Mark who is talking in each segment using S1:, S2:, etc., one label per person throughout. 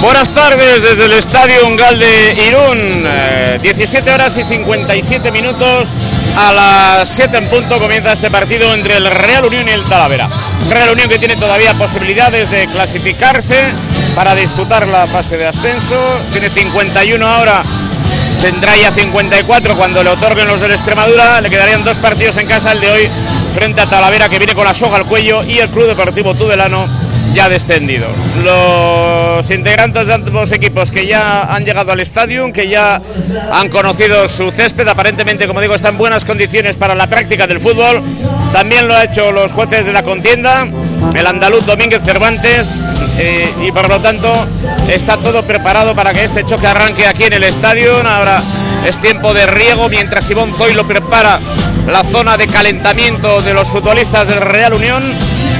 S1: Buenas tardes desde el Estadio Ungal de Irún. 17 eh, horas y 57 minutos. A las 7 en punto comienza este partido entre el Real Unión y el Talavera. Real Unión que tiene todavía posibilidades de clasificarse para disputar la fase de ascenso. Tiene 51 ahora. Tendrá ya 54 cuando le otorguen los de la Extremadura. Le quedarían dos partidos en casa, el de hoy frente a Talavera que viene con la soga al cuello y el Club Deportivo Tudelano ya descendido. Los integrantes de ambos equipos que ya han llegado al estadio, que ya han conocido su césped, aparentemente, como digo, está en buenas condiciones para la práctica del fútbol. También lo ha hecho los jueces de la contienda, el andaluz Domínguez Cervantes, eh, y por lo tanto está todo preparado para que este choque arranque aquí en el estadio. Ahora es tiempo de riego mientras Ivonne lo prepara la zona de calentamiento de los futbolistas del Real Unión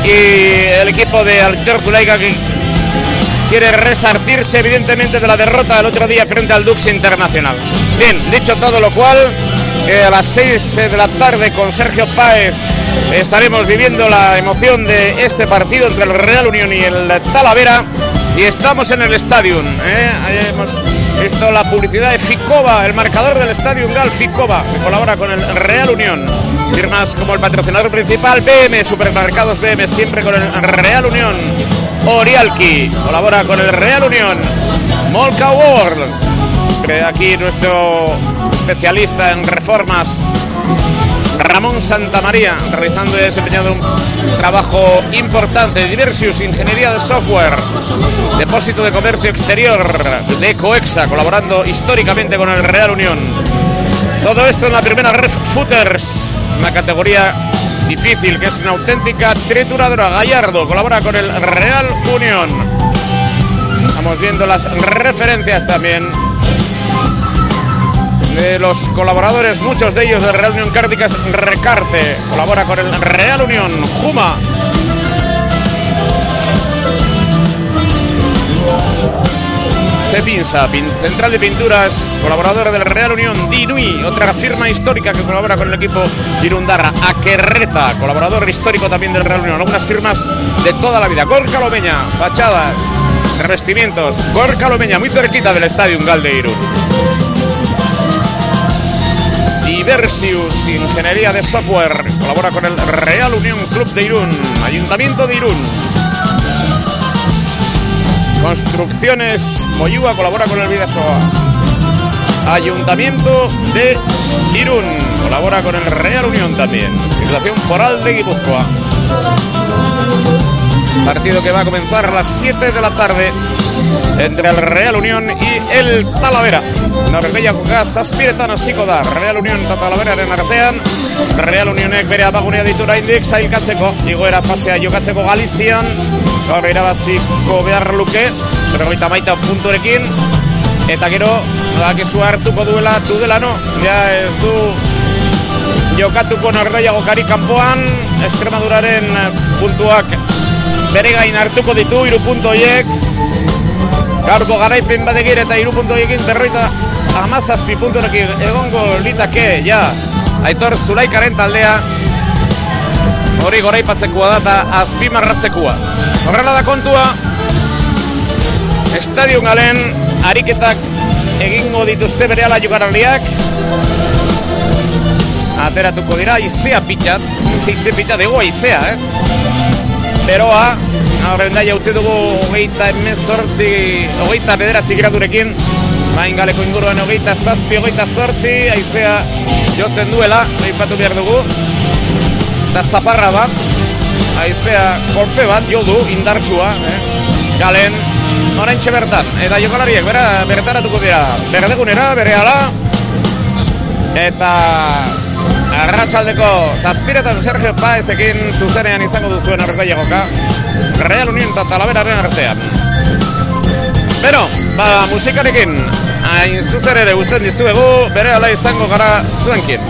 S1: y el equipo de Alter Zuleika que quiere resarcirse evidentemente de la derrota del otro día frente al Dux Internacional. Bien, dicho todo lo cual, a las 6 de la tarde con Sergio Páez estaremos viviendo la emoción de este partido entre el Real Unión y el Talavera y estamos en el estadio. ¿eh? Hemos visto la publicidad de Ficova, el marcador del estadio Gal Ficova, que colabora con el Real Unión. Firmas como el patrocinador principal BM, Supermercados BM, siempre con el Real Unión. Orialki colabora con el Real Unión. Molca World, aquí nuestro especialista en reformas Ramón Santamaría, realizando y desempeñando un trabajo importante Diversius, Ingeniería de Software, Depósito de Comercio Exterior de Coexa, colaborando históricamente con el Real Unión. Todo esto en la primera Red Footers, una categoría difícil que es una auténtica trituradora. Gallardo colabora con el Real Unión. Estamos viendo las referencias también de los colaboradores, muchos de ellos de Real Unión Cárdicas Recarte, colabora con el Real Unión Juma. Cepinsa, Central de Pinturas, colaborador del Real Unión Dinui, otra firma histórica que colabora con el equipo Irundarra. Aquerreta, colaborador histórico también del Real Unión. Algunas firmas de toda la vida. Gorka Lomeña, fachadas, revestimientos. Gorka Lomeña, muy cerquita del Estadio Gal de Irún. Diversius, Ingeniería de Software, colabora con el Real Unión Club de Irún, Ayuntamiento de Irún. Construcciones Moyúa colabora con el Vidasoa. Ayuntamiento de Irún colabora con el Real Unión también. Situación Foral de Guipúzcoa. Partido que va a comenzar a las 7 de la tarde entre el Real Unión y el Talavera. Norbella jugaz zazpiretan hasiko da Real Unión eta Talaberaren artean. Real Unionek bere abagunea ditura indik zailkatzeko igoera fasea jokatzeko Galizian gaur irabaziko behar luke berroita maita punturekin. Eta gero bakizu hartuko duela Tudelano. Ja ez du jokatuko Norbella gokari kanpoan. Estremaduraren puntuak bere gain hartuko ditu iru puntoiek Gaurko garaipen badegir eta iru puntu egin berroita amazazpi punturekin egongo litake, ja, aitor zulaikaren taldea. Hori goraipatzekoa da eta azpimarratzekoa. Horrela da kontua, estadion galen ariketak egingo dituzte bere ala jugaraliak ateratuko dira, izea pitat, izea pitat, ego izea, eh? Beroa, Horren da jautzi dugu hogeita emezortzi, hogeita bederatzi gradurekin Bain galeko inguruan hogeita zazpi, hogeita zortzi Aizea jotzen duela, behipatu behar dugu. Eta zaparra bat Aizea kolpe bat jo du, indartsua eh? Galen, orain bertan. Eta jokalariek, bera, bertaratuko dira. Berdegunera, bere Eta Arratxaldeko zazpiretan Sergio Paezekin zuzenean izango duzuen horreko jagoka Real Unión eta Talaberaren artean. Bero, ba, musikarekin hain zuzer ere guztien dizuegu bere ala izango gara zuenkin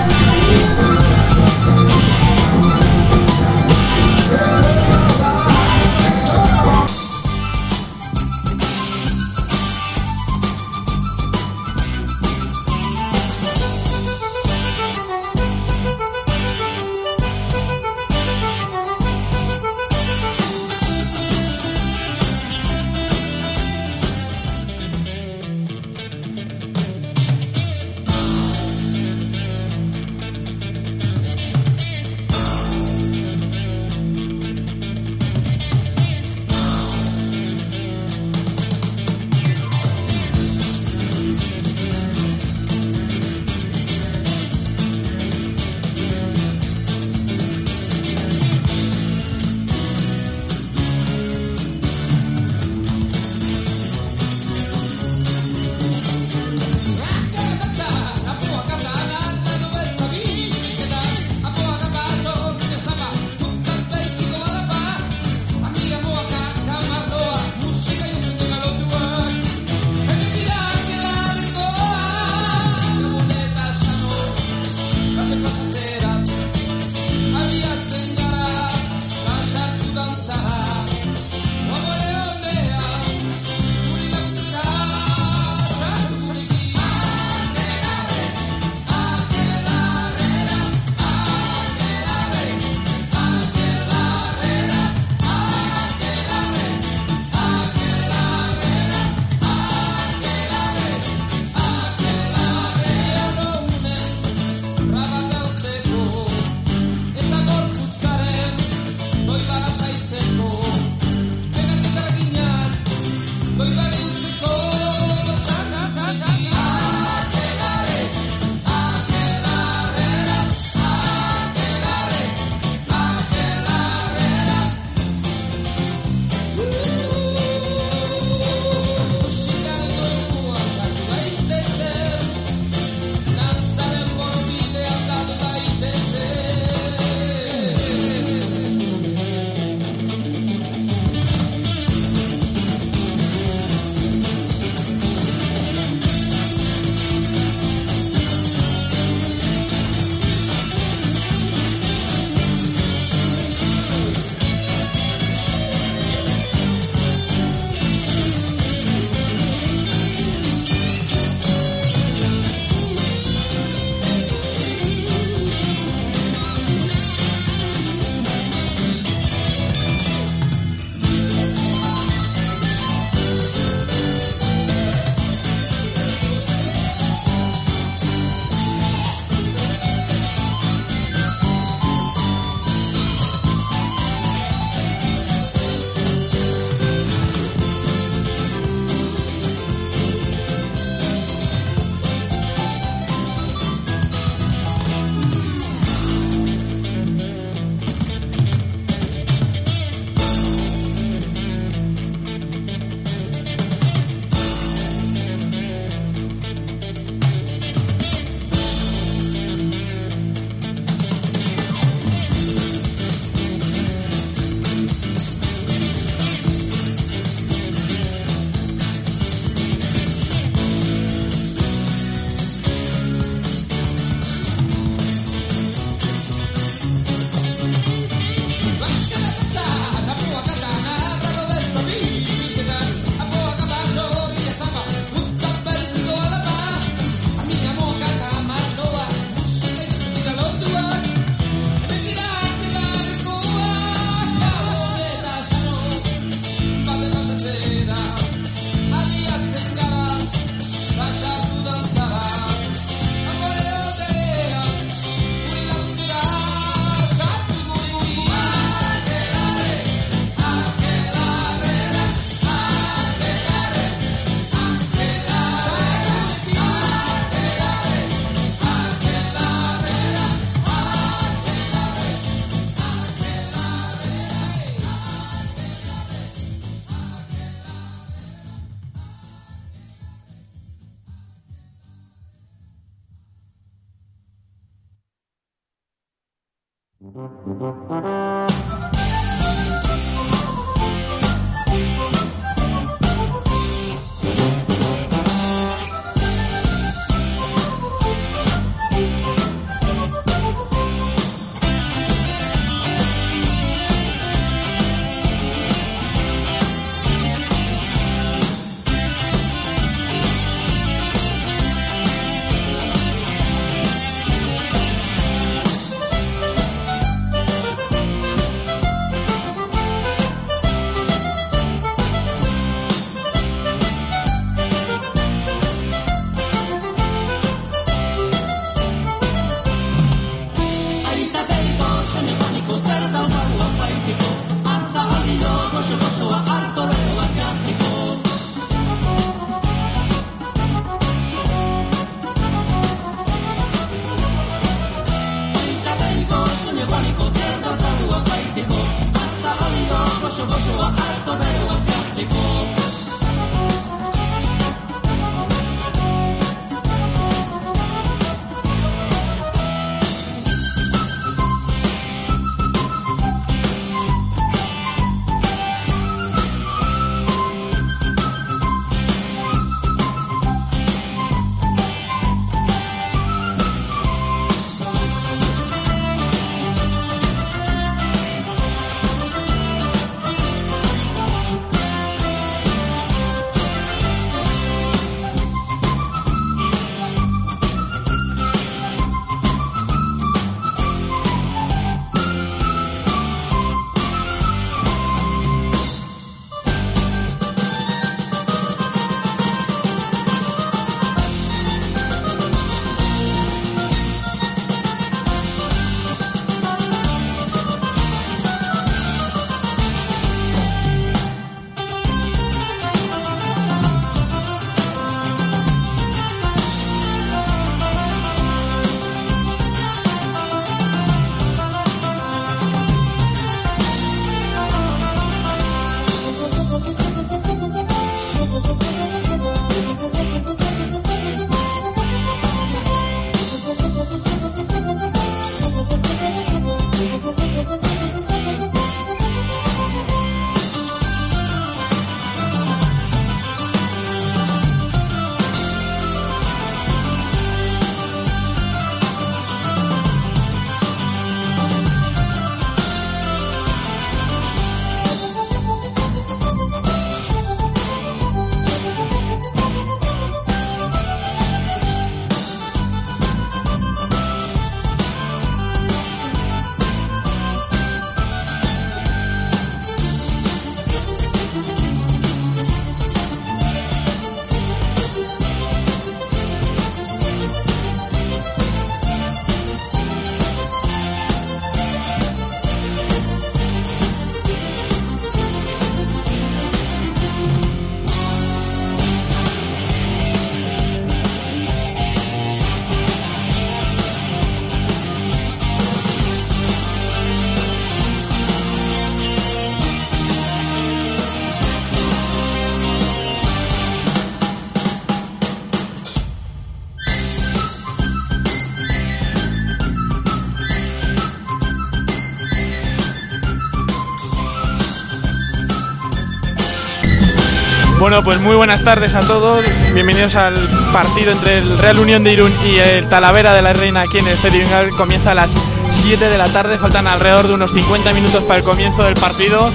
S2: Bueno, pues muy buenas tardes a todos. Bienvenidos al partido entre el Real Unión de Irún y el Talavera de la Reina aquí en el Estadio. Comienza a las 7 de la tarde, faltan alrededor de unos 50 minutos para el comienzo del partido.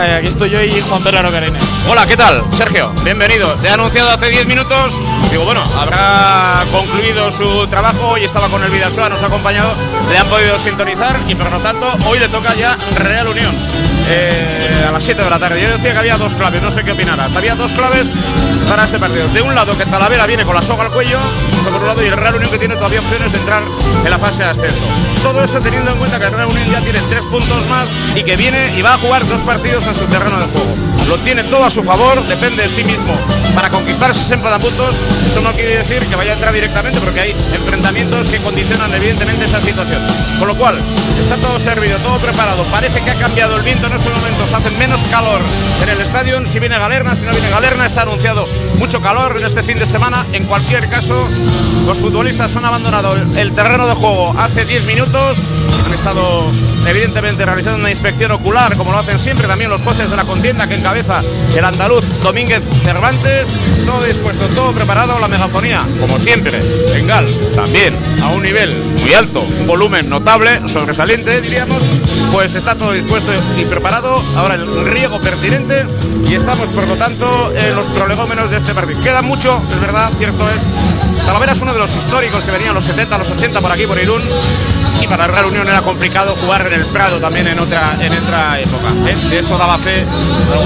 S2: Eh, aquí estoy yo y Juan Pedro Arocarene.
S1: Hola, ¿qué tal? Sergio, bienvenido. Te he anunciado hace 10 minutos. Digo, bueno, habrá concluido su trabajo. Hoy estaba con el Vidasoa, nos ha acompañado. Le han podido sintonizar y por lo tanto hoy le toca ya Real Unión. Eh, a las 7 de la tarde. Yo decía que había dos claves, no sé qué opinarás. Había dos claves para este partido. De un lado, que Talavera viene con la soga al cuello, eso por un lado, y el Real Unión que tiene todavía opciones de entrar en la fase de ascenso. Todo eso teniendo en cuenta que el Real Unión ya tiene tres puntos más y que viene y va a jugar dos partidos en su terreno de juego. Lo tiene todo a su favor, depende de sí mismo para conquistar 60 puntos. Eso no quiere decir que vaya a entrar directamente porque hay enfrentamientos que condicionan evidentemente esa situación. Con lo cual, está todo servido, todo preparado. Parece que ha cambiado el viento en estos momentos, hace menos calor en el estadio. Si viene Galerna, si no viene Galerna, está anunciado mucho calor en este fin de semana. En cualquier caso, los futbolistas han abandonado el terreno de juego hace 10 minutos. Han estado evidentemente realizando una inspección ocular, como lo hacen siempre también los jueces de la contienda que encabeza el andaluz Domínguez Cervantes. Todo dispuesto, todo preparado, la megafonía, como siempre, en Gal, también a un nivel muy alto, un volumen notable, sobresaliente, diríamos, pues está todo dispuesto y preparado. Ahora el riego pertinente y estamos, por lo tanto, en los prolegómenos de este partido. Queda mucho, es verdad, cierto es. Talavera es uno de los históricos que venían los 70, los 80 por aquí, por Irún. Y para Real Unión era complicado jugar en el Prado también en otra, en otra época. ¿eh? De eso daba fe.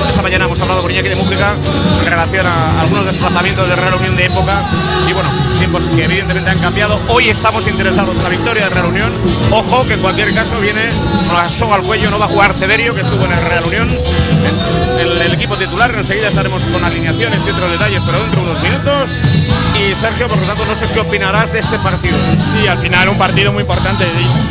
S1: Esta mañana hemos hablado con Iñaki de Mújica en relación a algunos desplazamientos de Real Unión de época. Y bueno, tiempos que evidentemente han cambiado. Hoy estamos interesados en la victoria de Real Unión. Ojo que en cualquier caso viene con la soga al cuello, no va a jugar Severio, que estuvo en el Real Unión, el, el equipo titular. Enseguida estaremos con alineaciones y otros detalles, pero dentro de unos minutos. Y Sergio, por lo tanto, no sé qué opinarás de este partido.
S3: Sí, al final un partido muy importante.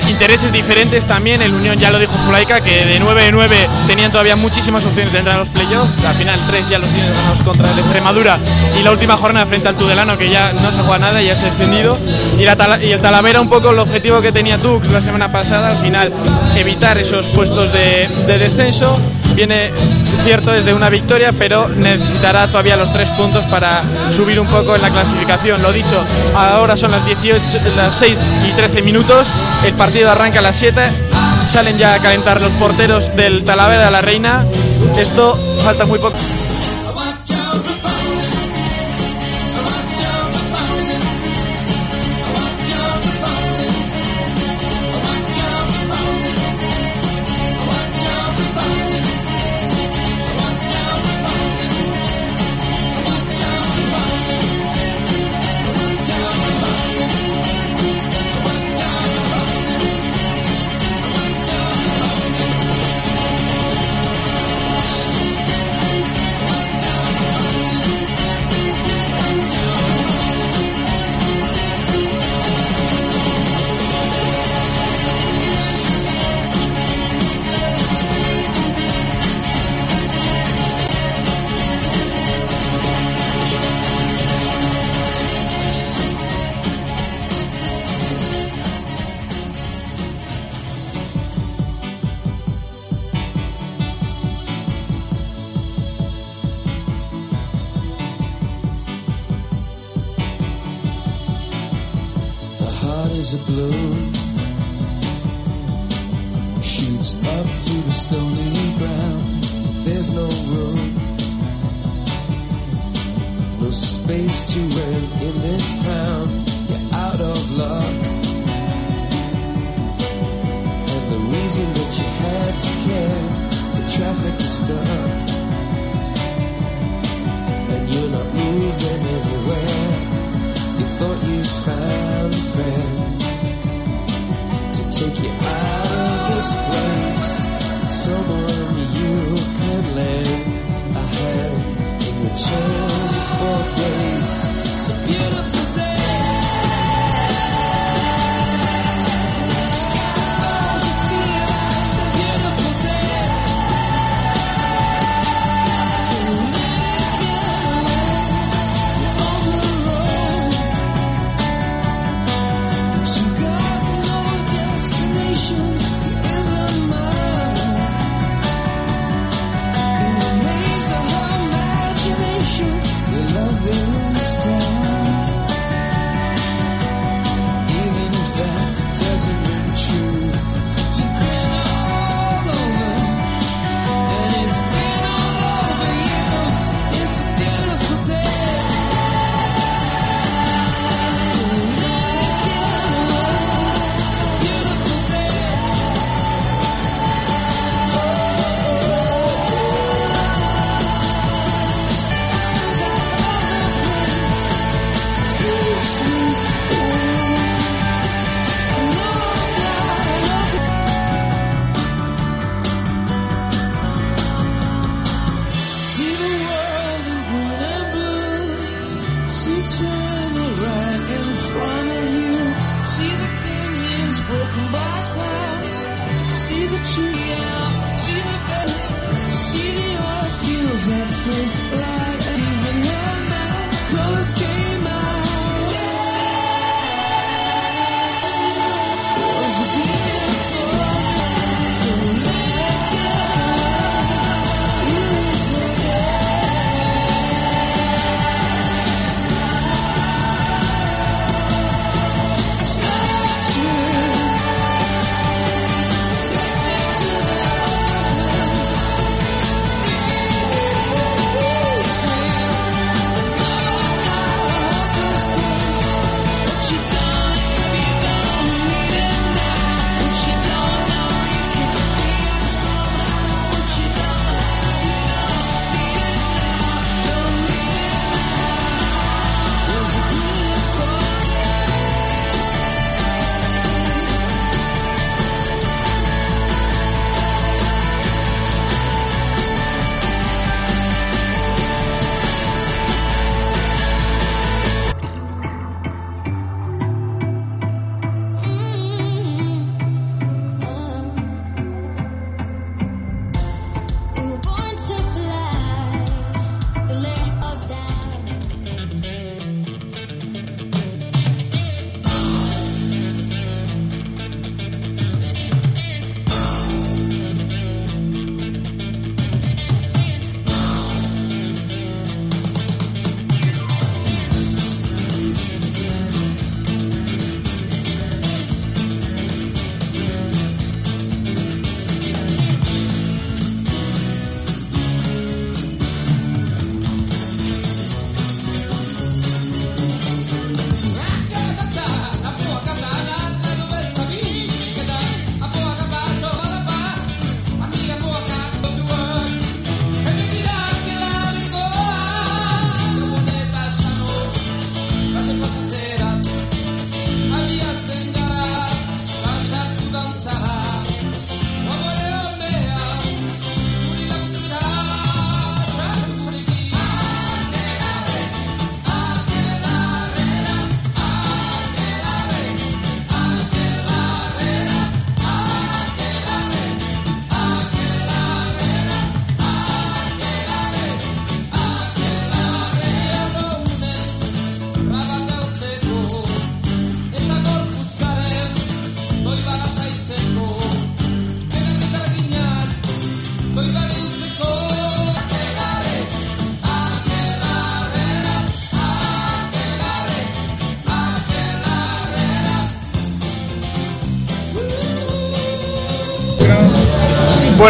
S3: Intereses diferentes también. El Unión ya lo dijo Zulaika, que de 9 de 9 tenían todavía muchísimas opciones de entrar a los playoffs. Al final 3 ya los tienen ganados contra el Extremadura. Y la última jornada frente al Tudelano, que ya no se juega nada, ya se ha extendido. Y, la el Talavera, un poco el objetivo que tenía Tux la semana pasada, al final evitar esos puestos de descenso. Viene cierto desde una victoria, pero necesitará todavía los tres puntos para subir un poco en la clasificación. Lo dicho, ahora son las 18, las 6 y 13 minutos. El partido arranca a las 7. Salen ya a calentar los porteros del Talavera la Reina. Esto falta muy poco.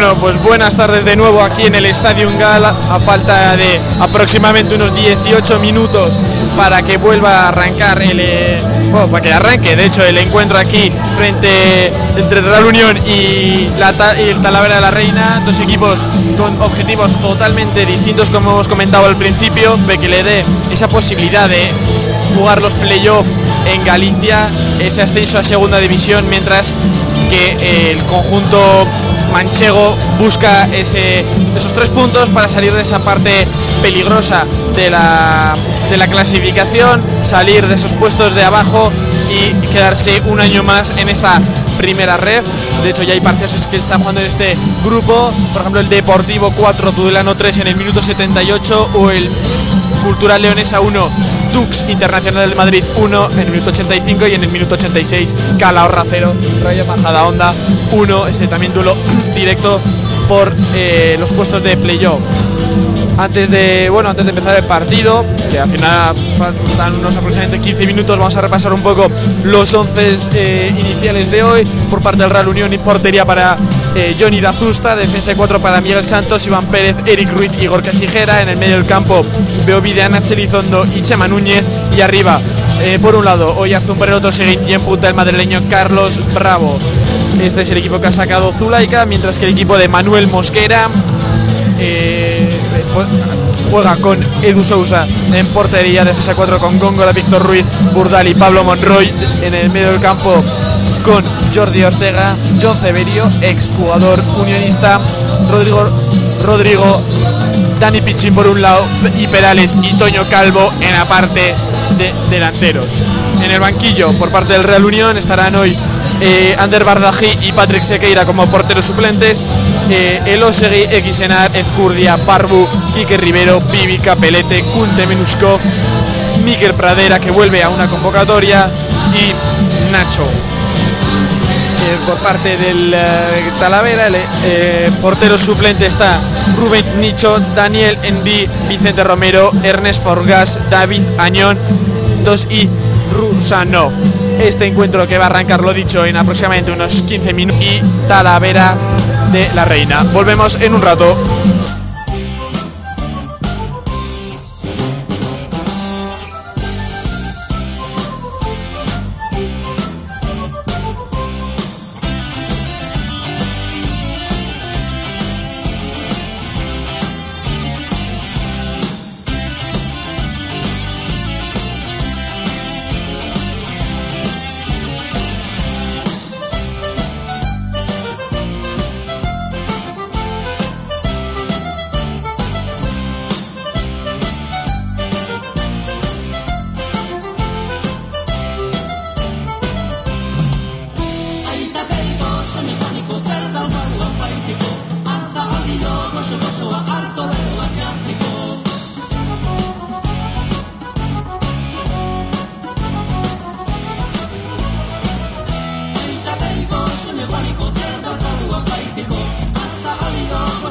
S2: Bueno, pues buenas tardes de nuevo aquí en el Estadio Gal a falta de aproximadamente unos 18 minutos para que vuelva a arrancar el eh, para que arranque de hecho el encuentro aquí frente entre Real Unión y, la, y el Talavera de la Reina, dos equipos con objetivos totalmente distintos como hemos comentado al principio, de que le dé esa posibilidad de jugar los playoffs en Galicia, ese ascenso a segunda división, mientras que el conjunto manchego busca esos tres puntos para salir de esa parte peligrosa de la, de la clasificación, salir de esos puestos de abajo y quedarse un año más en esta primera red. De hecho, ya hay partidos que están jugando en este grupo, por ejemplo, el Deportivo 4, Tudelano 3 en el minuto 78 o el Cultural Leonesa 1, Dux Internacional del Madrid 1 en el minuto 85 y en el minuto 86 Calahorra 0, Rayo Majadahonda 1, ese también duelo directo por eh, los puestos de playoff. Antes de, bueno, antes de empezar el partido, que al final faltan unos aproximadamente 15 minutos, vamos a repasar un poco los 11 eh, iniciales de hoy. Por parte del Real Unión y portería para eh, Johnny Dazusta, defensa de 4 para Miguel Santos, Iván Pérez, Eric Ruiz y Gorka Gijera, en el medio del campo Beovide, Ana Elizondo y Chema Núñez. Y arriba, eh, por un lado, Oyazun, por el otro y en punta el madrileño Carlos Bravo. Este es el equipo que ha sacado Zulaika, mientras que el equipo de Manuel Mosquera eh, juega con Edu Sousa en portería, defensa 4 con Góngora, Víctor Ruiz, Burdal y Pablo Monroy en el medio del campo con Jordi Ortega, John Severio, exjugador unionista, Rodrigo, Rodrigo, Dani Pichín por un lado y Perales y Toño Calvo en la parte de delanteros. En el banquillo por parte del Real Unión estarán hoy eh, Ander Bardají y Patrick Sequeira como porteros suplentes, eh, Elosegui, Xenar, Ezcurdia, Barbu, Quique Rivero, Pibi, Capelete, Kunte Menuskov, Miguel Pradera que vuelve a una convocatoria y Nacho. Eh, por parte del eh, Talavera, el portero suplente está Rubén Nicho, Daniel Envi, Vicente Romero, Ernest Forgas, David Añón, dos y Rusanov. Este encuentro que va a arrancar, lo dicho, en aproximadamente unos 15 minutos y Talavera la Reina. Volvemos en un rato.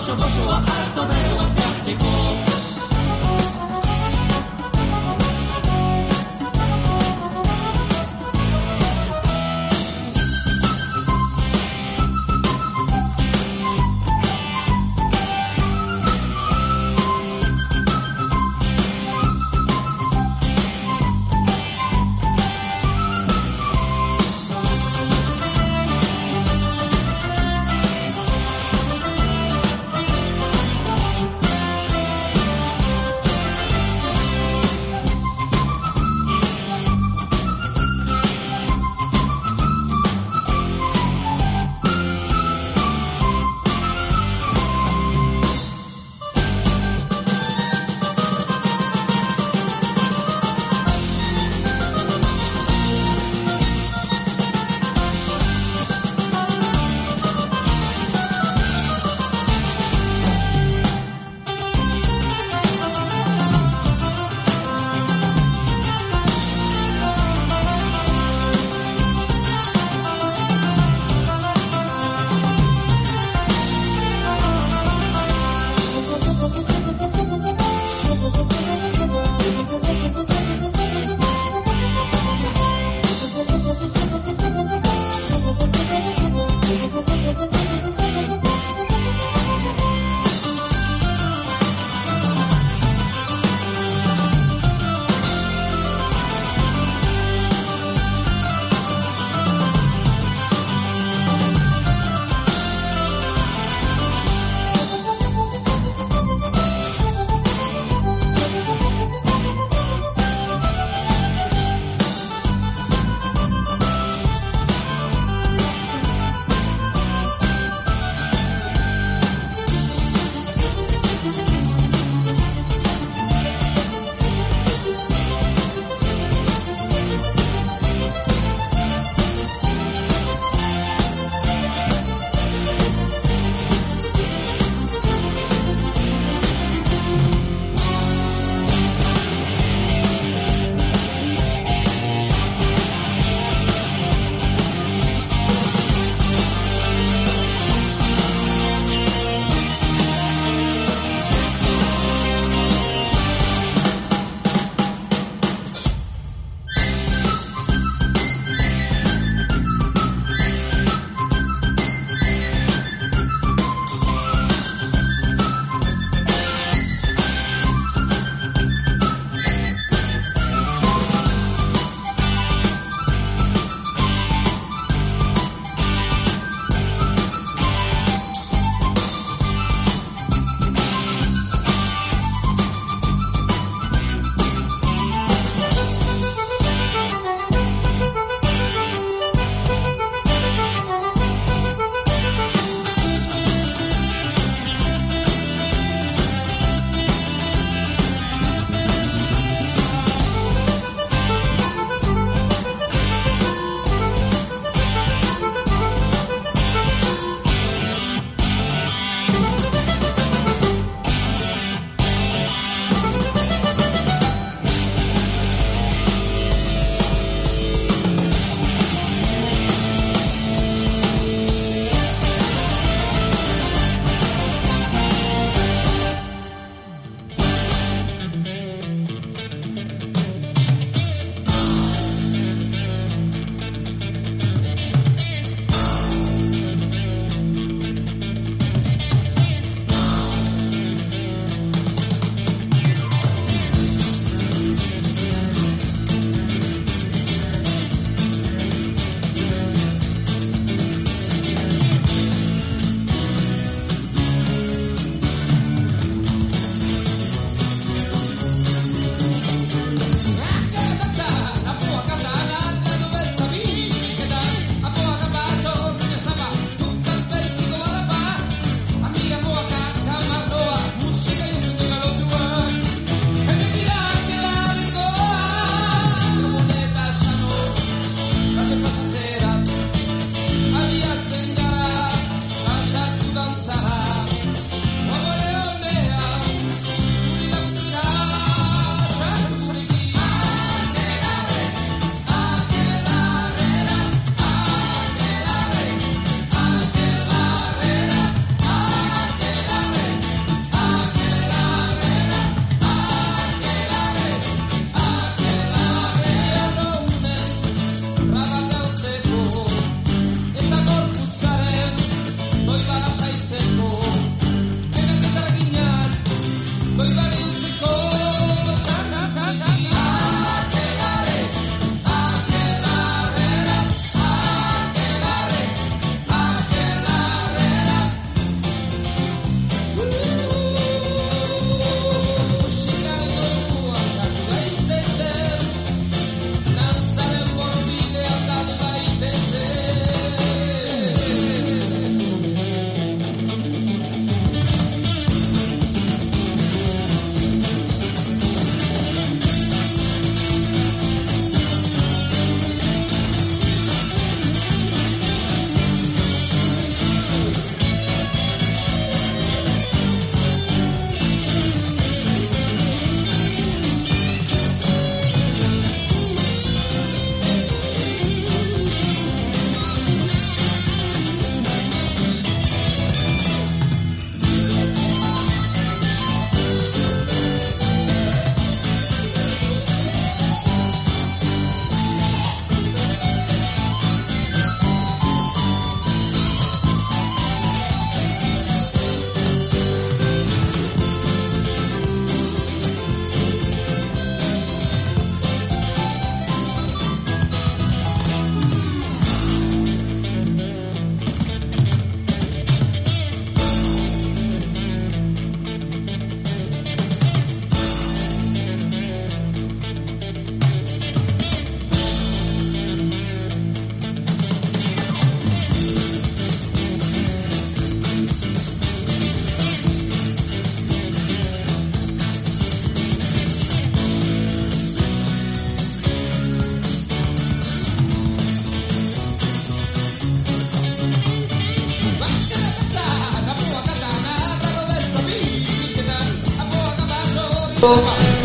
S4: 所場所はアートだよ使ってこう。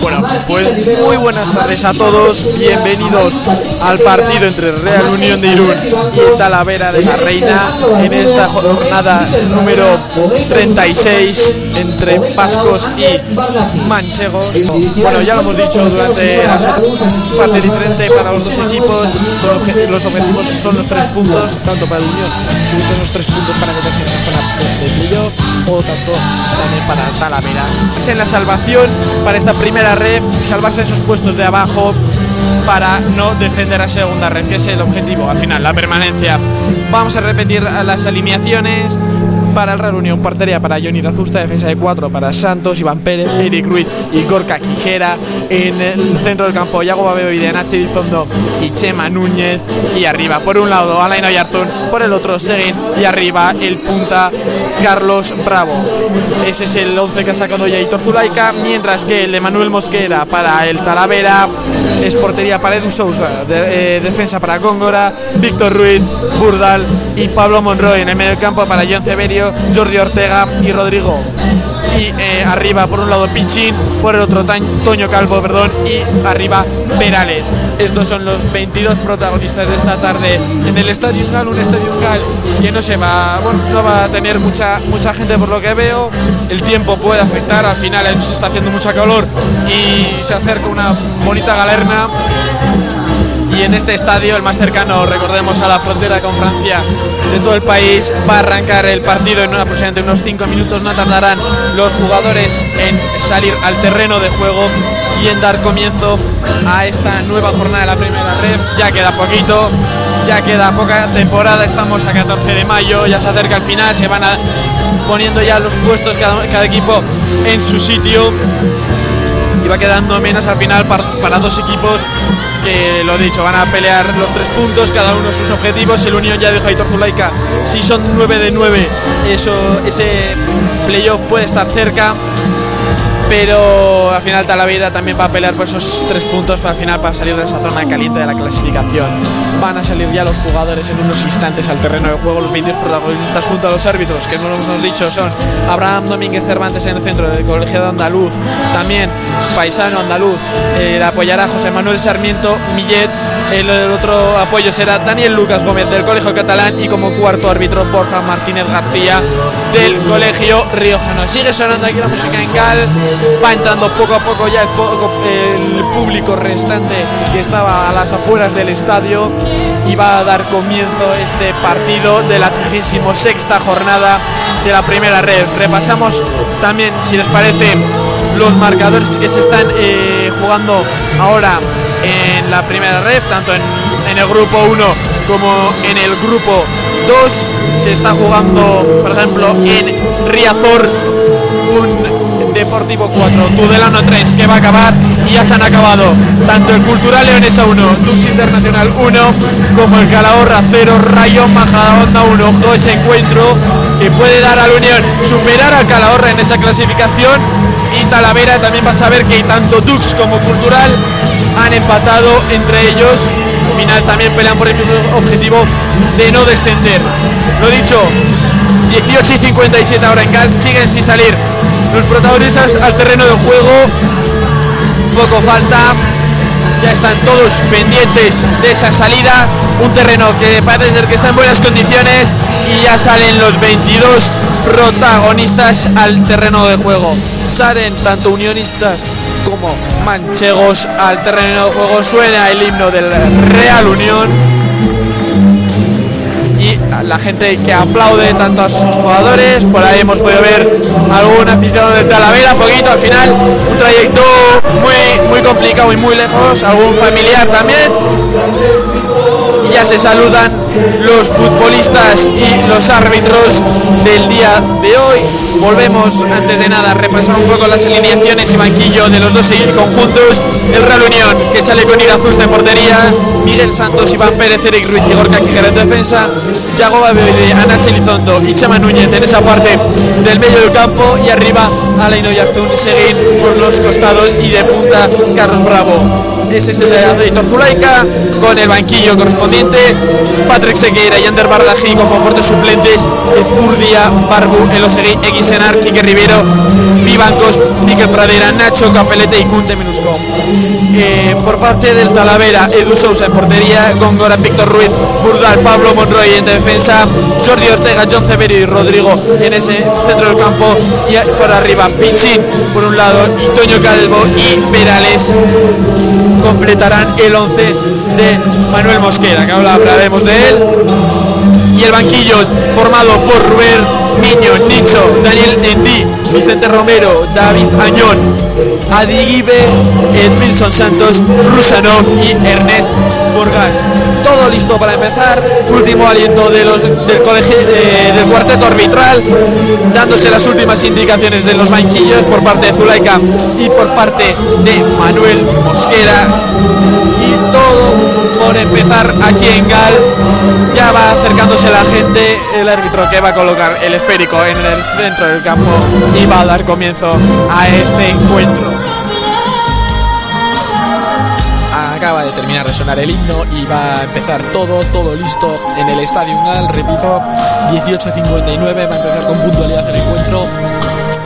S2: Bueno, pues muy buenas tardes a todos, bienvenidos al partido entre Real Unión de Irún y Talavera de la Reina en esta jornada número 36 entre Pascos y Manchegos. Bueno, ya lo hemos dicho durante la parte diferente para los dos equipos, los objetivos son los tres puntos, tanto para el Unión, los tres puntos para meterse en la zona o tanto para Talavera. Es en la salvación para esta primera red salvarse esos puestos de abajo para no descender a segunda red, que es el objetivo al final, la permanencia. Vamos a repetir las alineaciones para el Real Unión, portería para Johnny Razusta, defensa de 4 para Santos, Iván Pérez, Eric Ruiz y Gorka Quijera. En el centro del campo, Yago Babeo y Nachi Dizondo y Chema Núñez. Y arriba, por un lado, Alain Oyarzún, por el otro, Seguin. Y arriba, el punta Carlos Bravo. Ese es el 11 que ha sacado Yaito Zulaika, mientras que el de Manuel Mosquera para el Talavera es portería para Edu Sousa, de- eh, defensa para Góngora, Víctor Ruiz, Burdal y Pablo Monroy en el medio campo para John Severio, Jordi Ortega y Rodrigo. Y eh, arriba por un lado Pichín, por el otro Toño Calvo, perdón, y arriba Perales. Estos son los 22 protagonistas de esta tarde en el Estadio un Estadio que no se va, bueno, no va a tener mucha mucha gente por lo que veo. El tiempo puede afectar, al final se está haciendo mucha calor y se acerca una bonita galerna y en este estadio, el más cercano, recordemos, a la frontera con Francia de todo el país, va a arrancar el partido en aproximadamente unos 5 minutos. No tardarán los jugadores en salir al terreno de juego y en dar comienzo a esta nueva jornada de la primera red. Ya queda poquito, ya queda poca temporada, estamos a 14 de mayo, ya se acerca el final, se van a- poniendo ya los puestos cada, equipo en su sitio y va quedando menos al final par- para dos equipos que lo dicho van a pelear los tres puntos cada uno sus objetivos. El Unión ya dijo Aitor Zulaika si son 9 de 9 eso ese playoff puede estar cerca pero al final Talavera también va a pelear por esos tres puntos para al final para salir de esa zona caliente de la clasificación. Van a salir ya los jugadores en unos instantes al terreno de juego, los 22 protagonistas junto a los árbitros, que no lo hemos dicho, son Abraham Domínguez Cervantes en el centro del colegiado andaluz, también paisano andaluz, eh, apoyará José Manuel Sarmiento Millet, el, otro apoyo será Daniel Lucas Gómez del Colegio Catalán y como cuarto árbitro Borja Martínez García del Colegio Riojano. Sigue sonando aquí la música en Cal, va entrando poco a poco ya el público restante que estaba a las afueras del estadio y va a dar comienzo este partido de la 36 jornada de la primera red. Repasamos también, si les parece, los marcadores que se están eh, jugando ahora en la primera red, tanto en, en el grupo 1 como en el grupo 2. Se está jugando, por ejemplo, en Riazor un Deportivo 4, Tudelano 3, que va a acabar y ya se han acabado tanto el Cultural Leonesa 1, Dux Internacional 1, como el Calahorra 0, Rayo Majadahonda 1. Ojo ese encuentro que puede dar a la Unión superar al Calahorra en esa clasificación y Talavera también va a saber que tanto Dux como Cultural han empatado entre ellos. Al final también pelean por el objetivo de no descender. Lo dicho, 18 y 57 ahora en Cal, siguen sin salir los protagonistas al terreno de juego. Poco falta, ya están todos pendientes de esa salida. Un terreno que parece ser que está en buenas condiciones y ya salen los 22 protagonistas al terreno de juego. Salen tanto unionistas como manchegos al terreno de juego. Suena el himno del Real Unión y la gente que aplaude tanto a sus jugadores. Por ahí hemos podido ver algún aficionado de Talavera, poquito al final, un trayecto muy, muy complicado y muy lejos, algún familiar también. Ya se saludan los futbolistas y los árbitros del día de hoy. Volvemos antes de nada a repasar un poco las alineaciones y banquillo de los dos conjuntos. El Real Unión que sale con Irazusta en portería, Miguel Santos, Iván Pérez, Eric Ruiz y Gorka en defensa, Yago Babede, Ana Chelizondo y Chema Núñez en esa parte del medio del campo y arriba Alain Oyarzún Seguín por los costados y de punta Carlos Bravo. Ese es el Aitor Zulaika, con el banquillo correspondiente, Patrick Sequeira y Ander Bardají con comportes suplentes, Ezcurdia, Barbu, Elosegui, Eguisenar, Quique Rivero, Vivancos, Miquel Pradera, Nacho, Capelete y Cunte Minusco. Eh, por parte del Talavera, Edu Sousa en portería, Góngora, Víctor Ruiz, Burdal, Pablo Monroy en defensa, Jordi Ortega, John Severi y Rodrigo en ese centro del campo y por arriba Pichín por un lado y Toño Calvo y Perales completarán el 11 de Manuel Mosquera, que ahora hablaremos de él. Y el banquillo formado por Rubén Niño, Nicho, Daniel Endí, Vicente Romero, David Añón, Adigibe, Edmilson Santos, Rusanov y Ernest Burgas. Todo listo para empezar. Último aliento de los, del colegio de- del cuarteto arbitral, dándose las últimas indicaciones de los banquillos por parte de Zulaika y por parte de Manuel Mosquera. Y todo por empezar aquí en Gal. Ya va acercándose la gente, el árbitro que va a colocar el esférico en el centro del campo y va a dar comienzo a este encuentro. Acaba de terminar de sonar el himno y va a empezar todo, todo listo en el Estadio Gal. Repito, 18.59 va a empezar con puntualidad el encuentro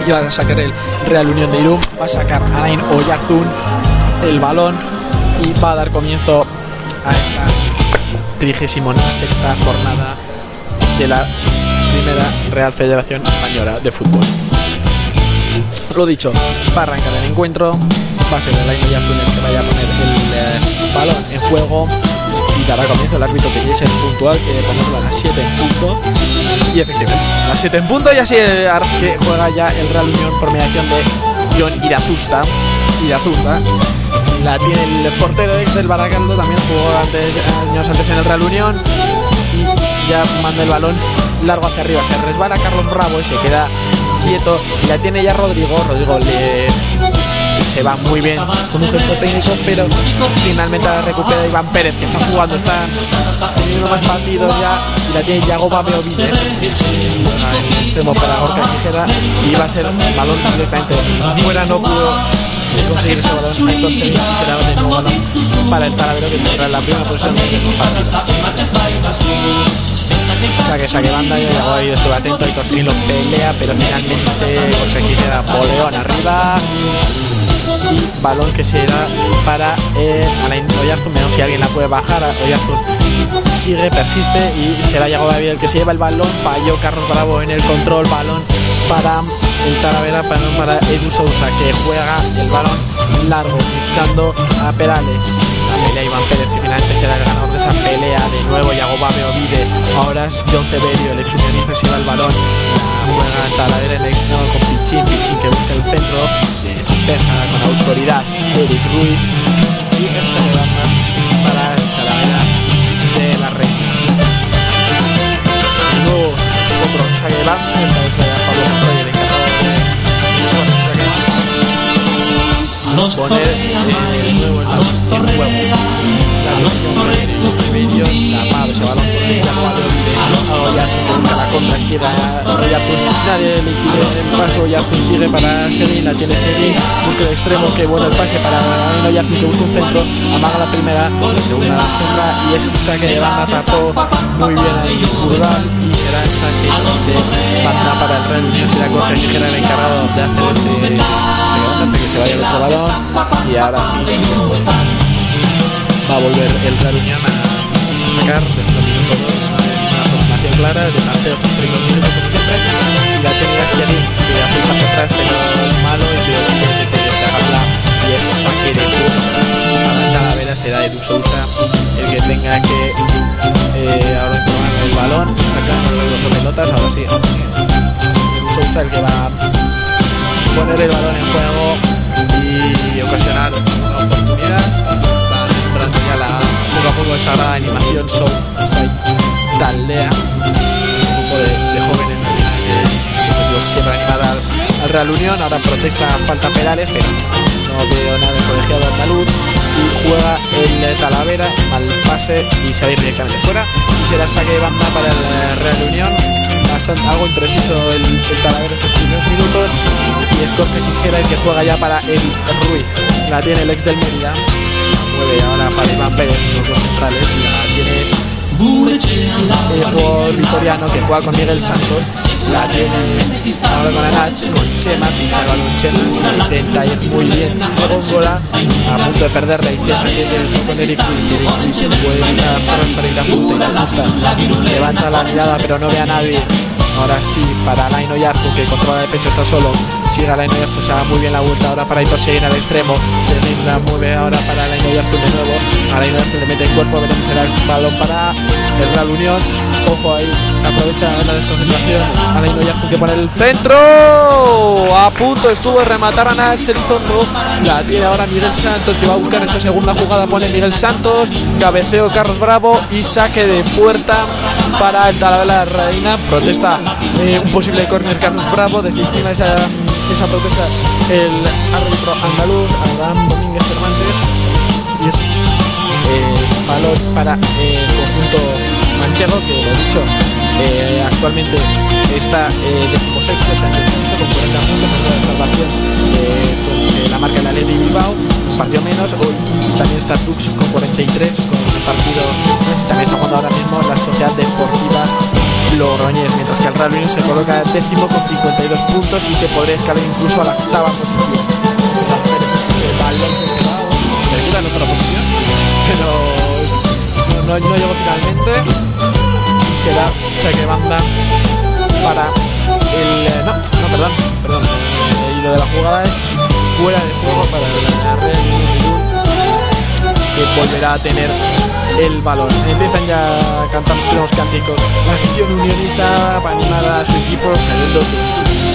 S2: y va a sacar el Real Unión de Irún, va a sacar Alain Oyarzún el balón y va a dar comienzo a esta 36 jornada de la primera Real Federación Española de Fútbol. Lo dicho, va a arrancar el encuentro, va a ser el Alain Oyarzún el que vaya a poner el eh, balón en juego y dará comienzo el árbitro que quiere ser puntual, que ponerlo a las 7 en punto. Y efectivamente, a las 7 en punto y así el que juega ya el Real Unión por mediación de John Irazusta. Irazusta. La tiene el portero ex del Baracaldo, también jugó antes, años antes en el Real Unión. Y ya manda el balón largo hacia arriba. Se resbala Carlos Bravo y se queda quieto. Y la tiene ya Rodrigo. Rodrigo le se va muy bien con un gesto técnico, pero finalmente la recupera Iván Pérez, que está jugando, está teniendo más partidos ya, y la tiene Yagoba Beovide, en el extremo para Gorka Tijera, y va a ser balón directamente fuera, no pudo conseguir ese para el Talavero que tendrá la primera posición del partido. Saque, banda, y Yagoba ahí estuvo atento y conseguir pelea, pero finalmente Gorka Tijera boleón arriba, y balón que será para eh, Alain Oyarzún, menos si alguien la puede bajar, Oyarzún sigue, persiste y será Yago David el que se lleva el balón, falló Carlos Bravo en el control, balón para el Talavera, para Edu Sousa que juega el balón largo buscando a Perales. La pelea Iván Pérez que finalmente será el ganador de esa pelea, de nuevo Yago Beovide, ahora es John Severio, el exunionista se lleva el balón, la juega el Talavera en el extremo con Pichín, Pichín que busca el centro, despeja con autoridad Eric Ruiz. Y esa levanta para el Talavera de la Reina. De nuevo otro saque poner eh, de nuevo el balón en juego. La dirección de Ribeiro, la el Yagoba de Ovide, a Oyarzún que busca la contra, si era nadie le el paso, Oyarzún sigue para Serin, la tiene Serin, busca el extremo, que bueno el pase para Oyarzún que busca un centro, amaga la primera, la segunda la y es un saque de banda, tapó muy bien Burdal y será el saque de banda para el Real Unión, será Tijera el encargado de hacer este de hasta que se vaya el otro balón y ahora sí va a volver el Real Unión a sacar desde el minuto 2 una aproximación clara de los primeros minutos como siempre y la tenía Serin que hace un paso atrás pero malo y que que saque de el Talavera será Edu Sousa el que tenga que eh, ahora tomar el balón sacando las dos pelotas ahora sí Edu Sousa el que va a poner el balón en juego y ocasionar una oportunidad. Va entrando ya la poco a poco esa animación Southside Taldea un grupo de, de jóvenes que, que siempre animar al, al Real Unión. Ahora protesta falta Perales pero no veo nada de colegiado andaluz y juega el Talavera al pase y salir directamente fuera. Y será saque de banda para el eh, Real Unión. Bastante algo impreciso el, el Talavera estos primeros minutos. Y es Jorge Tijera el que juega ya para el Ruiz. La tiene el ex del Mérida. Mueve ahora para Iván Pérez, los dos centrales, la tiene el jugador vitoriano que juega con Miguel Santos la tiene ahora con Anach con Chema pisa el balón Chema se intenta ir muy bien Góngora a punto de perderla y Chema tiene con Eric puede ir a justa y la justa levanta la mirada pero no ve a nadie Ahora sí, para Laino Yarzu, que controla de pecho, está solo. Sigue a Laino Yarzu, se haga muy bien la vuelta. Ahora para Hitor Seguin al extremo. Se la mueve ahora para Laino Yarzu de nuevo. A Laino Yarzu le mete el cuerpo, veremos el balón para el Real Unión. Ojo ahí, aprovecha la desconcentración. A Laino Yarzu que pone el centro. A punto estuvo de rematar a Nach Elizondo. La tiene ahora Miguel Santos, que va a buscar esa segunda jugada. Pone Miguel Santos. Cabeceo Carlos Bravo y saque de puerta para el Talavera Reina. Protesta eh, un posible córner Carlos Bravo. Desde encima de esa, esa protesta el árbitro andaluz, Abraham Domínguez Cervantes. Y es eh, valor para eh, el conjunto manchego, que lo dicho, eh, actualmente está eh, decimosexto, está en descenso con 40 puntos, en la salvación con la marca de la Leti Bilbao, un partido menos, hoy también está Tux con 43, con el partido, también está jugando ahora mismo la Sociedad Deportiva Logroñés, mientras que el Unión se coloca décimo con 52 puntos y que podría escalar incluso a la octava posición. El en otra posición, pero no, no, no llegó finalmente y será saque banda para el eh, no, no, perdón, perdón. Y lo de la jugada es fuera de juego para la Real que volverá a tener el balón. Empiezan ya a cantar los cánticos. La afición unionista para animar a su equipo, creyendo que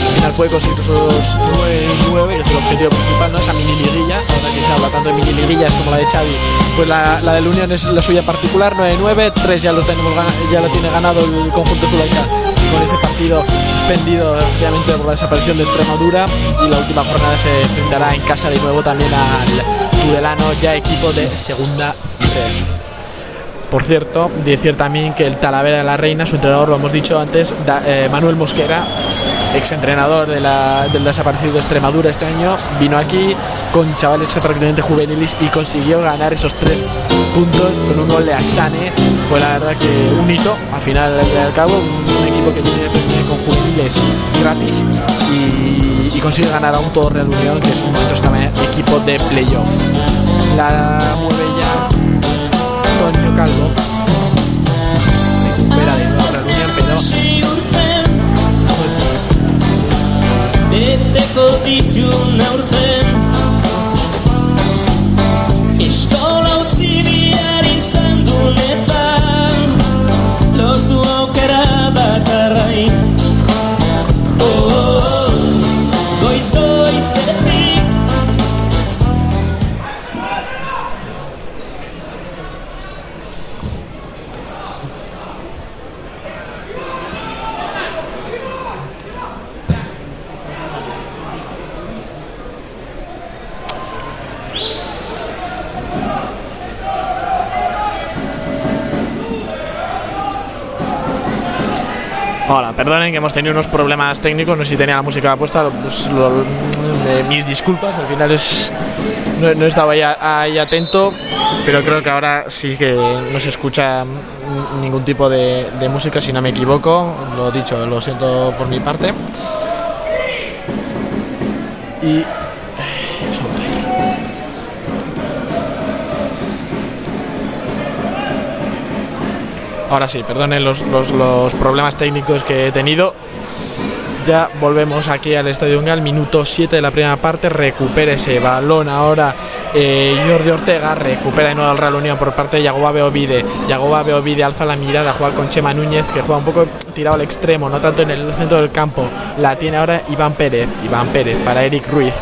S2: al final puede conseguir esos 9-9, que es el objetivo principal, ¿no? Esa mini liguilla, ahora que se habla tanto de mini liguillas como la de Xavi, pues la, la del Unión es la suya particular, 9-9, 3 ya lo tenemos ya lo tiene ganado el conjunto Zulaika con ese partido suspendido obviamente por la desaparición de Extremadura y la última jornada se enfrentará en casa de nuevo también al Tudelano, ya equipo de segunda red. Por cierto, decir también que el Talavera de la Reina, su entrenador, lo hemos dicho antes, eh, Manuel Mosquera, exentrenador del desaparecido de Extremadura este año, vino aquí con chavales prácticamente juveniles y consiguió ganar esos tres puntos con un gol de. Fue la verdad que un hito, al final al cabo, un, equipo que tiene, tiene con juveniles gratis y, consigue ganar a un todo Real Unión, que es un momento también equipo de playoff. La mueve ya Antonio Calvo recupera de nuevo Real Unión pero Hola, perdonen que hemos tenido unos problemas técnicos, no sé si tenía la música puesta, pues eh, mis disculpas, al final es no, no estaba ahí, atento, pero creo que ahora sí que no se escucha ningún tipo de, de música, si no me equivoco, lo dicho, lo siento por mi parte. Y... Ahora sí, perdonen los, los- problemas técnicos que he tenido. Ya volvemos aquí al Estadio Ungal, minuto 7 de la primera parte. Recupera ese balón ahora eh, Jordi Ortega. Recupera de nuevo al Real Unión por parte de Yagoba Beovide. Yagoba Beovide alza la mirada, juega con Chema Núñez, que juega un poco tirado al extremo, no tanto en el centro del campo. La tiene ahora Iván Pérez. Iván Pérez para Eric Ruiz.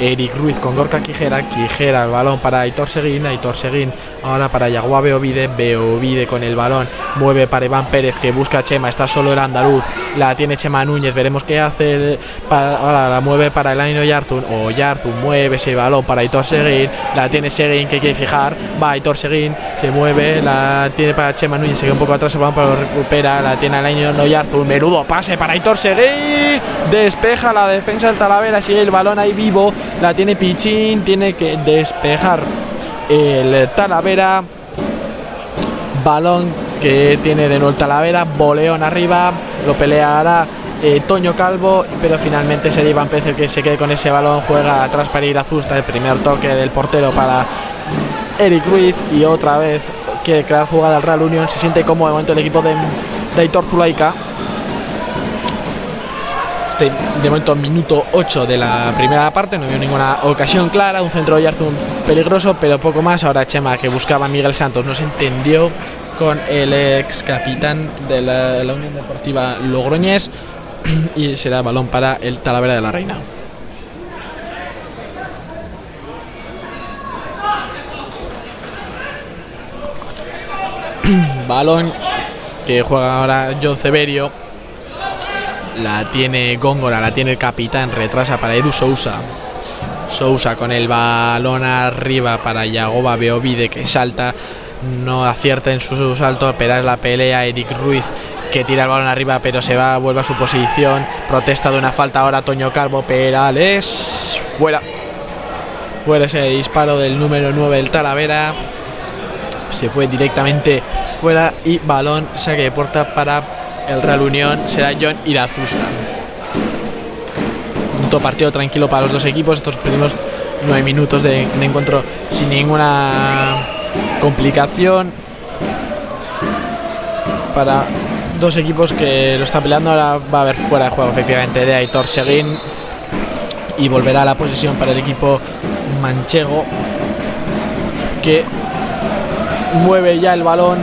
S2: Eric Ruiz con Gorka Quijera, Quijera el balón para Aitor Seguín, Aitor Seguín ahora para Yaguá Beovide, Beovide con el balón, mueve para Iván Pérez que busca a Chema, está solo el andaluz, la tiene Chema Núñez, veremos qué hace, para- ahora la mueve para el Aino Yarzun, o Yarzun mueve ese balón para Aitor Seguín, la tiene Seguín que quiere fijar, va Aitor Seguín, se mueve, la tiene para Chema Núñez, se queda un poco atrás, el balón pero lo recupera, la tiene el Aino Yarzun, menudo pase para Aitor Seguín, despeja la defensa del Talavera, sigue el balón ahí vivo, la tiene Pichín, tiene que despejar el Talavera. Balón que tiene de nuevo el Talavera, boleón arriba, lo peleará eh, Toño Calvo, pero finalmente sería Iván Pérez el que se quede con ese balón, juega atrás para ir el primer toque del portero para Eric Ruiz y otra vez quiere crear jugada al Real Unión, se siente cómodo de momento el equipo de, de Aitor Zulaika. Este, de momento minuto 8 de la primera parte, no vio ninguna ocasión clara, un centro de Yarzun peligroso, pero poco más. Ahora Chema, que buscaba a Miguel Santos, no se entendió con el ex capitán de la, Unión Deportiva Logroñés y será balón para el Talavera de la Reina. balón que juega ahora John Severio la tiene Góngora, la tiene el capitán, retrasa para Edu Sousa. Sousa con el balón arriba para Yagoba Beovide que salta, no acierta en su salto, pero la pelea Eric Ruiz que tira el balón arriba pero se va, vuelve a su posición, protesta de una falta ahora Toño Calvo, Perales, fuera. Fuera ese disparo del número 9 del Talavera. Se fue directamente fuera y balón saque de puerta para el Real Unión será John Irazusta. Punto partido tranquilo para los dos equipos. Estos primeros nueve minutos de, de encuentro sin ninguna complicación. Para dos equipos que lo están peleando. Ahora va a haber fuera de juego efectivamente de Aitor Seguín. Y volverá a la posesión para el equipo manchego. Que mueve ya el balón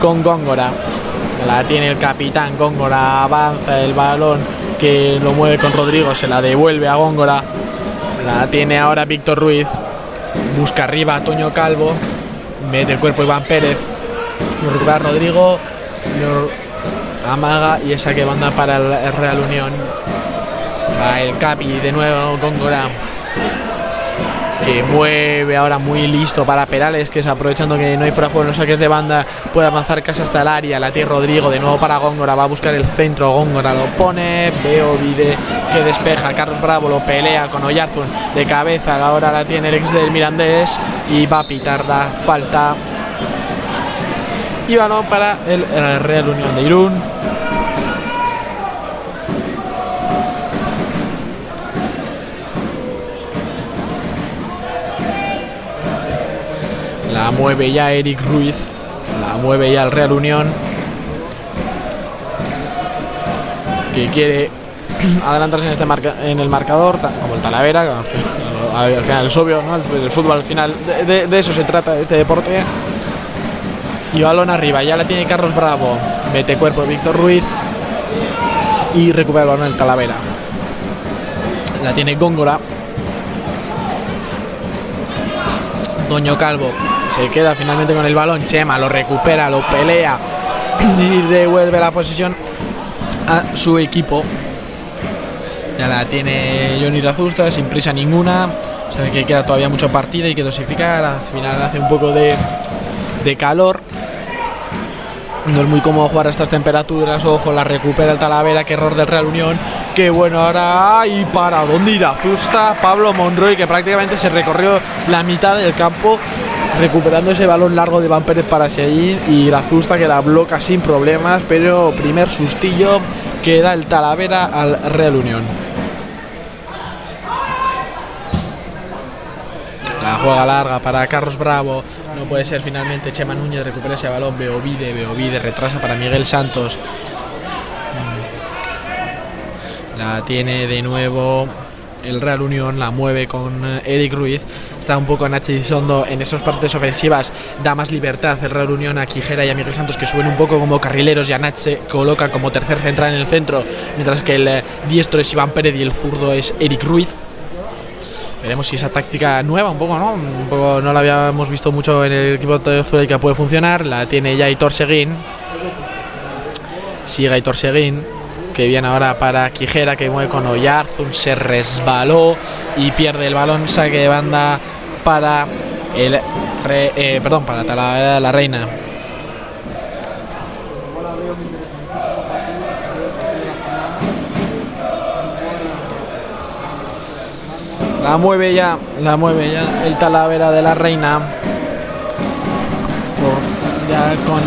S2: con Góngora. La tiene el capitán Góngora, avanza el balón que lo mueve con Rodrigo, se la devuelve a Góngora. La tiene ahora Víctor Ruiz. Busca arriba a Toño Calvo. Mete el cuerpo Iván Pérez. Lo recupera Rodrigo. Amaga y esa que manda para el Real Unión. Va el Capi de nuevo Góngora que mueve ahora muy listo para Perales, que es aprovechando que no hay fuera en los saques de banda, puede avanzar casi hasta el área, la tiene Rodrigo, de nuevo para Góngora, va a buscar el centro, Góngora lo pone, veo Vide que despeja, Carlos Bravo lo pelea con Oyarzun de cabeza, ahora la tiene el ex del Mirandés y va a pitar la falta. Y balón para el Real Unión de Irún. La mueve ya Eric Ruiz. La mueve ya el Real Unión. Que quiere adelantarse en, este en el marcador, como el Talavera. Al final, al final es obvio, ¿no? el, fútbol al final, de, eso se trata este deporte. Y balón arriba, ya la tiene Carlos Bravo. Mete cuerpo Víctor Ruiz. Y recupera el balón el Talavera. La tiene Góngora. Doño Calvo se queda finalmente con el balón. Chema lo recupera, lo pelea y devuelve la posición a su equipo. Ya la tiene Johnny Razusta sin prisa ninguna. Sabe que queda todavía mucho partido y que dosificar. Al final hace un poco de, de calor. No es muy cómodo jugar a estas temperaturas. Ojo, la recupera el Talavera. Que error del Real Unión. Que bueno, ahora. ¿Y para dónde irá? Justa Pablo Monroy, que prácticamente se recorrió la mitad del campo. Recuperando ese balón largo de Van Pérez para seguir. Y la Zusta que la bloca sin problemas. Pero primer sustillo que da el Talavera al Real Unión. La juega larga para Carlos Bravo. No puede ser finalmente Chema Núñez recupera ese balón. Beovide, Beovide retrasa para Miguel Santos. La tiene de nuevo el Real Unión, la mueve con Eric Ruiz. Está un poco Nachi Sondo en esas partes ofensivas. Da más libertad el Real Unión a Quijera y a Miguel Santos que suben un poco como carrileros. Y a Nach se coloca como tercer central en el centro. Mientras que el diestro es Iván Pérez y el zurdo es Eric Ruiz. Veremos si esa táctica nueva, un poco, ¿no? Un poco no la habíamos visto mucho en el equipo de Zuraica puede funcionar. La tiene ya Aitor Seguín. Sigue Aitor Seguín. Que viene ahora para Quijera, que mueve con Oyarzun. Se resbaló y pierde el balón. Saque de banda para el. Re, eh, perdón, para la, la Reina. La mueve ya, la mueve ya el Talavera de la Reina. Por- ya con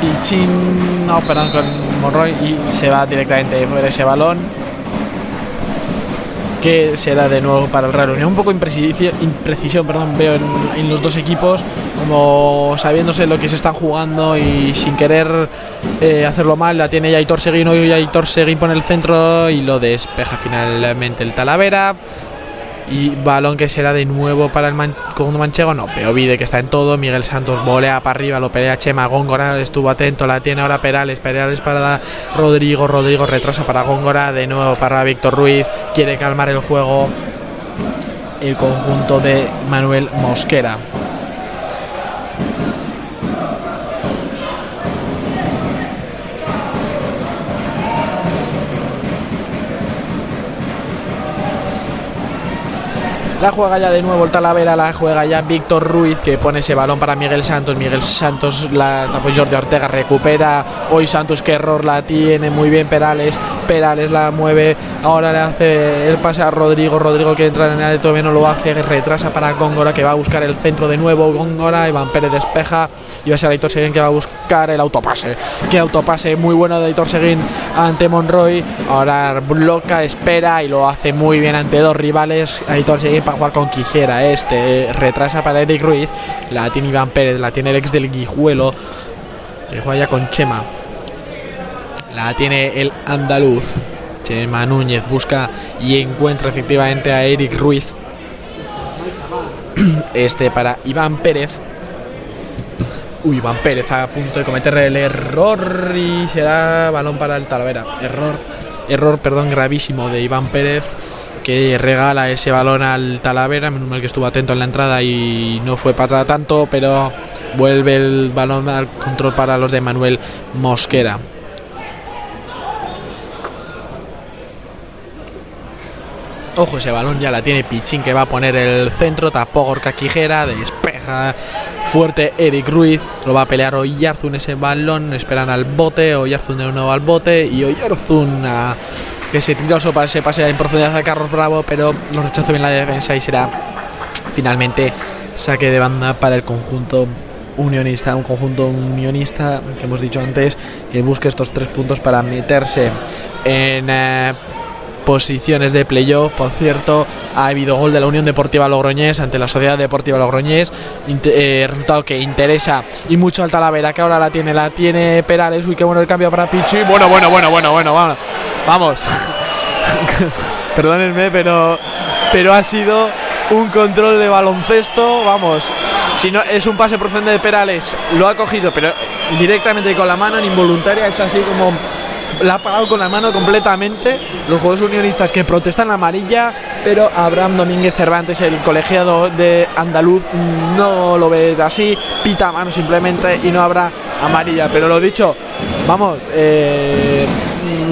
S2: Pichin, no, perdón, con Monroy y se va directamente fuera ese balón. Que será de nuevo para el Real Unión. Un poco imprecisi- imprecisión, perdón, veo en, los dos equipos, como sabiéndose lo que se están jugando y sin querer eh, hacerlo mal. La tiene Aitor Seguín, hoy Aitor Seguín pone el centro y lo despeja finalmente el Talavera. Y balón que será de nuevo para el man- conjunto manchego. No, Peovide que está en todo. Miguel Santos volea para arriba, lo pelea Chema. Góngora estuvo atento, la tiene ahora Perales. Perales para Rodrigo. Rodrigo retrasa para Góngora. De nuevo para Víctor Ruiz. Quiere calmar el juego el conjunto de Manuel Mosquera. La juega ya de nuevo el Talavera, la juega ya Víctor Ruiz que pone ese balón para Miguel Santos. Miguel Santos la tapó Jordi Ortega, recupera. Hoy Santos, qué error la tiene muy bien Perales. Perales la mueve. Ahora le hace el pase a Rodrigo. Rodrigo que entra en el área todavía no lo hace. Retrasa para Góngora que va a buscar el centro de nuevo. Góngora, Iván Pérez despeja. Y va a ser Aitor Seguín que va a buscar el autopase. Qué autopase muy bueno de Aitor Seguín ante Monroy. Ahora bloca, espera y lo hace muy bien ante dos rivales. Aitor Seguín para jugar con Quijera. Este eh, retrasa para Eric Ruiz. La tiene Iván Pérez, la tiene el ex del Guijuelo. Que juega ya con Chema. La tiene el andaluz. Chema Núñez busca y encuentra efectivamente a Eric Ruiz. Este para Iván Pérez. Uy, Iván Pérez a punto de cometer el error y se da balón para el Talavera. Error, error, perdón, gravísimo de Iván Pérez que regala ese balón al Talavera. Menos que estuvo atento en la entrada y no fue para tanto, pero vuelve el balón al control para los de Manuel Mosquera. Ojo, ese balón ya la tiene Pichín que va a poner el centro, tapó Gorka Quijera, despeja fuerte Eric Ruiz, lo va a pelear Oyarzun ese balón, esperan al bote, Oyarzun de nuevo al bote y Oyarzun a- que se tiró su pase, pase en profundidad a Carlos Bravo, pero lo rechazó bien la defensa y será finalmente saque de banda para el conjunto unionista, un conjunto unionista que hemos dicho antes que busque estos tres puntos para meterse en eh, posiciones de playoff. Por cierto, ha habido gol de la Unión Deportiva Logroñés ante la Sociedad Deportiva Logroñés. Eh, resultado que interesa y mucho al Talavera, que ahora la tiene, la tiene Perales. Uy, qué bueno el cambio para Pichi. Bueno, bueno, bueno, bueno, bueno, vamos. Vamos. Perdónenme, pero, pero ha sido un control de baloncesto. Vamos. Si no, es un pase procedente de Perales, lo ha cogido, pero directamente con la mano, en involuntaria, ha hecho así como la ha pagado con la mano completamente. Los Juegos Unionistas que protestan la amarilla, pero Abraham Domínguez Cervantes, el colegiado de Andaluz, no lo ve así, pita mano simplemente y no habrá amarilla. Pero lo dicho, vamos, eh,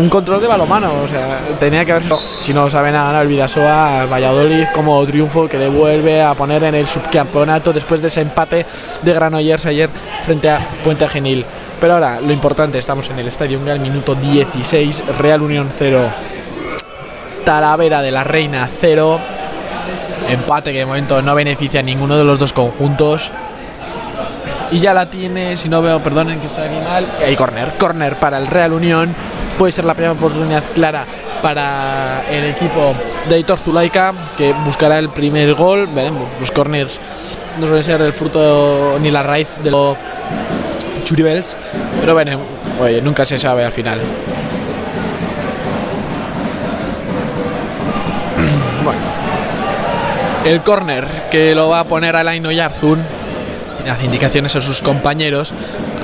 S2: un control de balomano, o sea, tenía que haber si no saben a ganar el Vidasoa al Valladolid como triunfo que le vuelve a poner en el subcampeonato después de ese empate de Granollers ayer frente a Puente Genil. Pero ahora, lo importante, estamos en el Estadio Ungal, minuto 16, Real Unión 0, Talavera de la Reina 0. Empate que de momento no beneficia a ninguno de los dos conjuntos. Y ya la tiene, si no veo, perdonen que está aquí mal. Hay corner, corner para el Real Unión. Puede ser la primera oportunidad clara para el equipo de Aitor Zulaika, que buscará el primer gol. Veremos, los corners no suelen ser el fruto ni la raíz de los churibels, pero bueno, oye, nunca se sabe al final. El corner que lo va a poner Alain Oyarzun hace indicaciones a sus compañeros.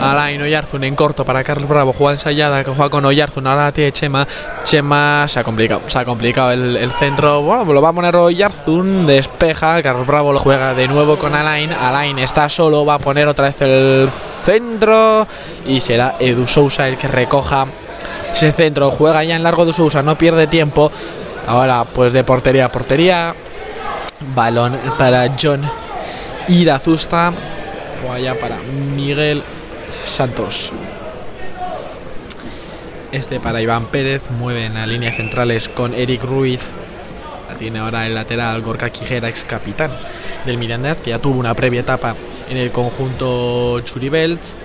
S2: Alain Oyarzun en corto para Carlos Bravo, juega ensayada, que juega con Oyarzun, ahora tiene Chema. Chema se ha complicado, se ha complicado el, el centro. Bueno, lo va a poner Oyarzun, despeja, Carlos Bravo lo juega de nuevo con Alain. Alain está solo, va a poner otra vez el centro y será Edu Sousa el que recoja ese centro. Juega ya en largo de Sousa, no pierde tiempo. Ahora, pues de portería a portería. Balón para John Irazusta. Ya para Miguel Santos. Este para Iván Pérez. Mueve en las líneas centrales con Eric Ruiz. tiene ahora el lateral Gorka Quijera, ex capitán del Mirandés, que ya tuvo una previa etapa en el conjunto Churibelts.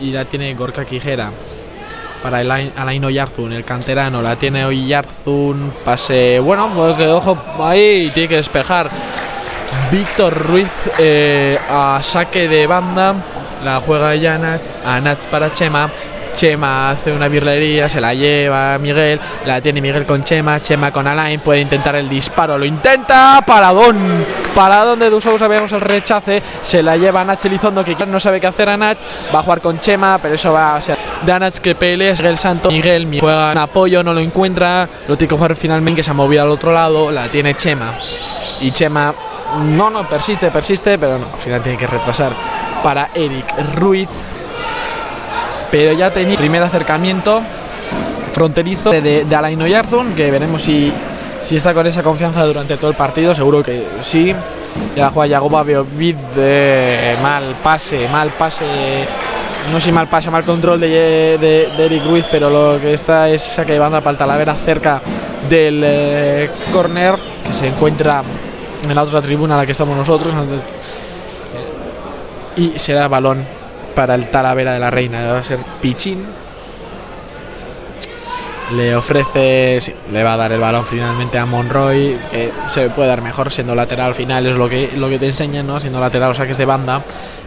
S2: Y la tiene Gorka Quijera para el Alain Oyarzun, el canterano. La tiene Oyarzun, pase. Bueno, pues que ojo, ahí tiene que despejar. Víctor Ruiz eh, a saque de banda. La juega ya Nats, a Nats para Chema. Chema hace una birlería, se la lleva Miguel, la tiene Miguel con Chema, Chema con Alain, puede intentar el disparo, lo intenta, paradón, paradón de Dusou, sabemos el rechace, se la lleva Nach Elizondo que no sabe qué hacer a Nach, va a jugar con Chema, pero eso va a ser de Nach que pelea, Miguel Santo, Miguel. Juega en apoyo, no lo encuentra, lo tiene que jugar finalmente, que se ha movido al otro lado, la tiene Chema, y Chema no, no, persiste, persiste, pero no, al final tiene que retrasar para Eric Ruiz pero ya tenía primer acercamiento fronterizo de, de Alain Oyarzun, que veremos si, si está con esa confianza durante todo el partido, seguro que sí. Ya juega Yagoba Beovid, eh, mal pase, mal pase, no sé si mal pase, mal control de, de, Eric Ruiz, pero lo que está es saque de banda para el cerca del eh, corner que se encuentra en la otra tribuna a la que estamos nosotros. Y será balón para el Talavera de la Reina. Va a ser Pichín. Le ofrece, sí, le va a dar el balón finalmente a Monroy, que se puede dar mejor siendo lateral al final, es lo que, lo que te enseñan, ¿no? Siendo lateral o saques de banda.